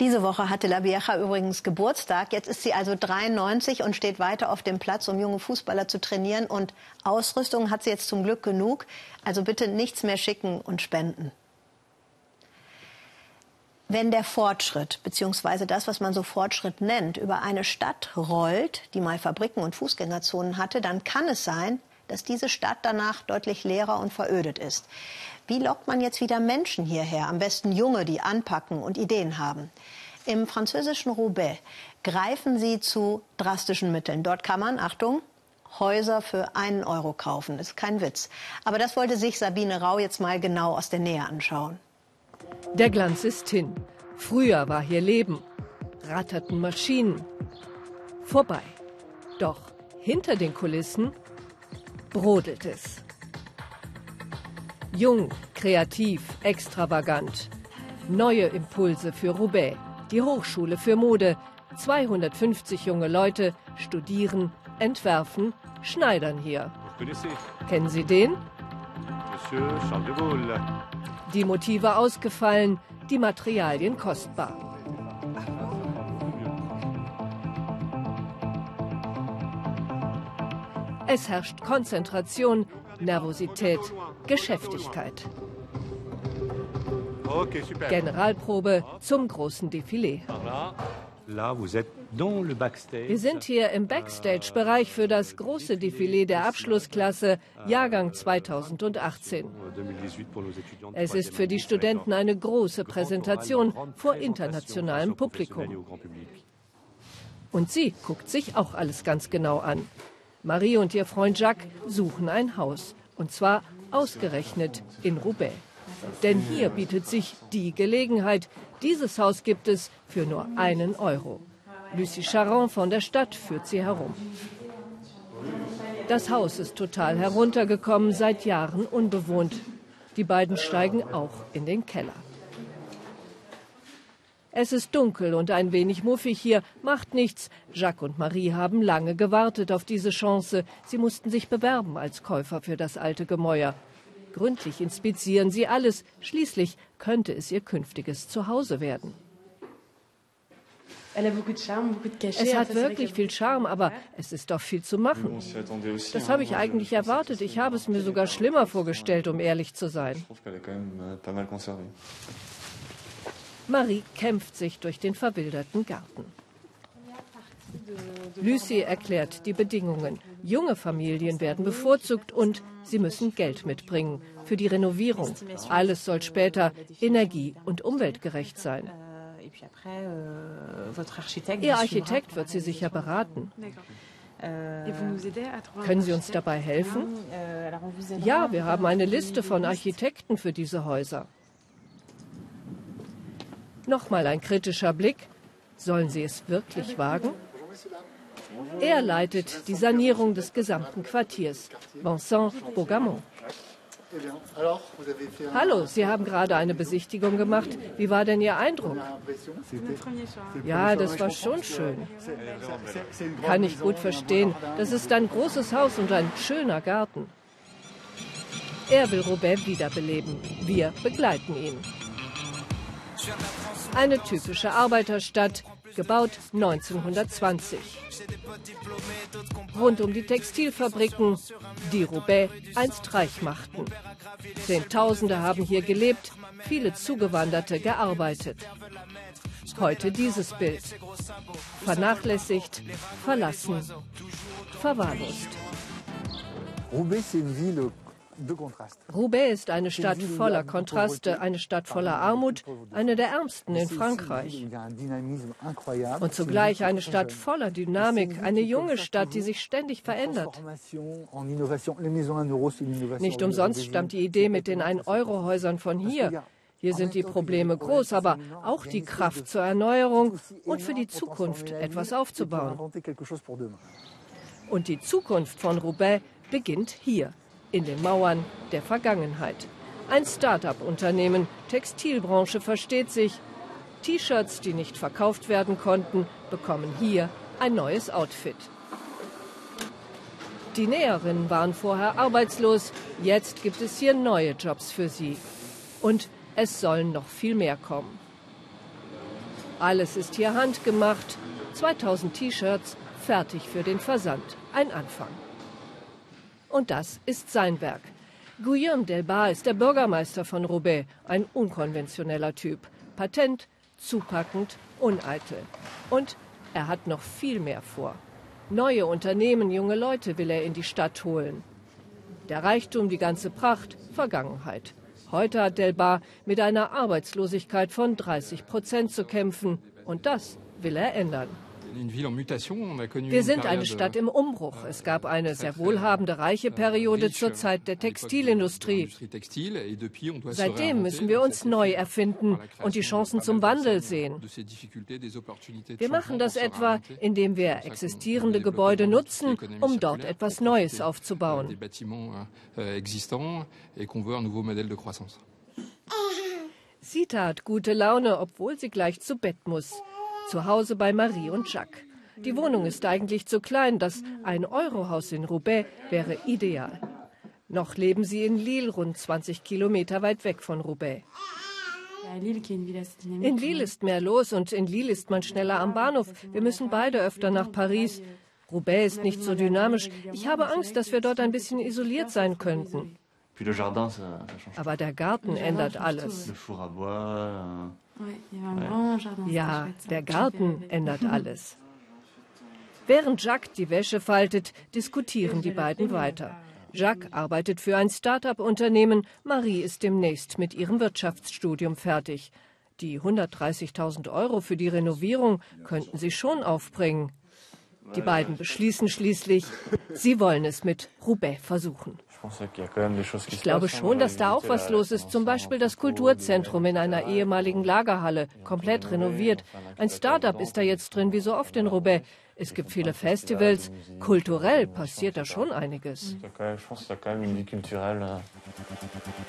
Diese Woche hatte La Vieja übrigens Geburtstag. Jetzt ist sie also 93 und steht weiter auf dem Platz, um junge Fußballer zu trainieren. Und Ausrüstung hat sie jetzt zum Glück genug. Also bitte nichts mehr schicken und spenden. Wenn der Fortschritt, beziehungsweise das, was man so Fortschritt nennt, über eine Stadt rollt, die mal Fabriken und Fußgängerzonen hatte, dann kann es sein, dass diese Stadt danach deutlich leerer und verödet ist. Wie lockt man jetzt wieder Menschen hierher? Am besten Junge, die anpacken und Ideen haben. Im französischen Roubaix greifen sie zu drastischen Mitteln. Dort kann man, Achtung, Häuser für einen Euro kaufen. Das ist kein Witz. Aber das wollte sich Sabine Rau jetzt mal genau aus der Nähe anschauen. Der Glanz ist hin. Früher war hier Leben. Ratterten Maschinen. Vorbei. Doch hinter den Kulissen brodelt es. Jung, kreativ, extravagant. Neue Impulse für Roubaix, die Hochschule für Mode. 250 junge Leute studieren, entwerfen, schneidern hier. Kennen Sie den? Die Motive ausgefallen, die Materialien kostbar. Es herrscht Konzentration, Nervosität, Geschäftigkeit. Generalprobe zum großen Defilé. Wir sind hier im Backstage-Bereich für das große Defilé der Abschlussklasse, Jahrgang 2018. Es ist für die Studenten eine große Präsentation vor internationalem Publikum. Und sie guckt sich auch alles ganz genau an. Marie und ihr Freund Jacques suchen ein Haus. Und zwar ausgerechnet in Roubaix. Denn hier bietet sich die Gelegenheit. Dieses Haus gibt es für nur einen Euro. Lucie Charon von der Stadt führt sie herum. Das Haus ist total heruntergekommen, seit Jahren unbewohnt. Die beiden steigen auch in den Keller. Es ist dunkel und ein wenig muffig hier, macht nichts. Jacques und Marie haben lange gewartet auf diese Chance. Sie mussten sich bewerben als Käufer für das alte Gemäuer. Gründlich inspizieren sie alles. Schließlich könnte es ihr künftiges Zuhause werden. Es hat wirklich viel Charme, aber es ist doch viel zu machen. Das habe ich eigentlich erwartet. Ich habe es mir sogar schlimmer vorgestellt, um ehrlich zu sein. Marie kämpft sich durch den verwilderten Garten. Lucie erklärt die Bedingungen. Junge Familien werden bevorzugt und sie müssen Geld mitbringen für die Renovierung. Alles soll später energie- und umweltgerecht sein. Ihr Architekt wird Sie sicher beraten. Können Sie uns dabei helfen? Ja, wir haben eine Liste von Architekten für diese Häuser. Nochmal ein kritischer Blick. Sollen sie es wirklich wagen? Er leitet die Sanierung des gesamten Quartiers. Vincent Bogamont. Hallo, Sie haben gerade eine Besichtigung gemacht. Wie war denn Ihr Eindruck? Ja, das war schon schön. Kann ich gut verstehen. Das ist ein großes Haus und ein schöner Garten. Er will Robert wiederbeleben. Wir begleiten ihn. Eine typische Arbeiterstadt, gebaut 1920. Rund um die Textilfabriken, die Roubaix einst reich machten. Zehntausende haben hier gelebt, viele Zugewanderte gearbeitet. Heute dieses Bild. Vernachlässigt, verlassen, verwahrlost. Roubaix, c'est une ville Roubaix ist eine Stadt voller Kontraste, eine Stadt voller Armut, eine der ärmsten in Frankreich. Und zugleich eine Stadt voller Dynamik, eine junge Stadt, die sich ständig verändert. Nicht umsonst stammt die Idee mit den Ein-Euro-Häusern von hier. Hier sind die Probleme groß, aber auch die Kraft zur Erneuerung und für die Zukunft etwas aufzubauen. Und die Zukunft von Roubaix beginnt hier in den Mauern der Vergangenheit. Ein Start-up-Unternehmen, Textilbranche versteht sich. T-Shirts, die nicht verkauft werden konnten, bekommen hier ein neues Outfit. Die Näherinnen waren vorher arbeitslos, jetzt gibt es hier neue Jobs für sie. Und es sollen noch viel mehr kommen. Alles ist hier handgemacht. 2000 T-Shirts, fertig für den Versand. Ein Anfang. Und das ist sein Werk. Guillaume Delbar ist der Bürgermeister von Roubaix, ein unkonventioneller Typ. Patent, zupackend, uneitel. Und er hat noch viel mehr vor. Neue Unternehmen, junge Leute will er in die Stadt holen. Der Reichtum, die ganze Pracht, Vergangenheit. Heute hat Delbar mit einer Arbeitslosigkeit von 30 Prozent zu kämpfen. Und das will er ändern. Wir sind eine Stadt im Umbruch. Es gab eine sehr wohlhabende, reiche Periode zur Zeit der Textilindustrie. Seitdem müssen wir uns neu erfinden und die Chancen zum Wandel sehen. Wir machen das etwa, indem wir existierende Gebäude nutzen, um dort etwas Neues aufzubauen. Sita hat gute Laune, obwohl sie gleich zu Bett muss zu Hause bei Marie und Jacques. Die Wohnung ist eigentlich zu klein. Das Ein-Euro-Haus in Roubaix wäre ideal. Noch leben sie in Lille, rund 20 Kilometer weit weg von Roubaix. In Lille ist mehr los und in Lille ist man schneller am Bahnhof. Wir müssen beide öfter nach Paris. Roubaix ist nicht so dynamisch. Ich habe Angst, dass wir dort ein bisschen isoliert sein könnten. Aber der Garten ändert alles. Ja, der Garten ändert alles. Während Jacques die Wäsche faltet, diskutieren die beiden weiter. Jacques arbeitet für ein Start-up-Unternehmen, Marie ist demnächst mit ihrem Wirtschaftsstudium fertig. Die 130.000 Euro für die Renovierung könnten sie schon aufbringen. Die beiden beschließen schließlich, sie wollen es mit Roubaix versuchen. Ich glaube schon, dass da auch was los ist. Zum Beispiel das Kulturzentrum in einer ehemaligen Lagerhalle, komplett renoviert. Ein Start-up ist da jetzt drin, wie so oft in Roubaix. Es gibt viele Festivals. Kulturell passiert da schon einiges.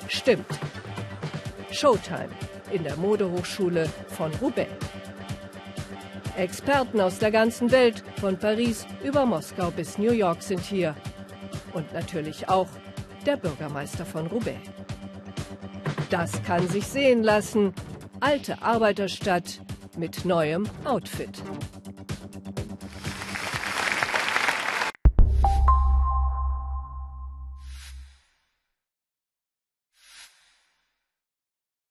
Stimmt. Showtime in der Modehochschule von Roubaix. Experten aus der ganzen Welt, von Paris über Moskau bis New York sind hier. Und natürlich auch der Bürgermeister von Roubaix. Das kann sich sehen lassen. Alte Arbeiterstadt mit neuem Outfit.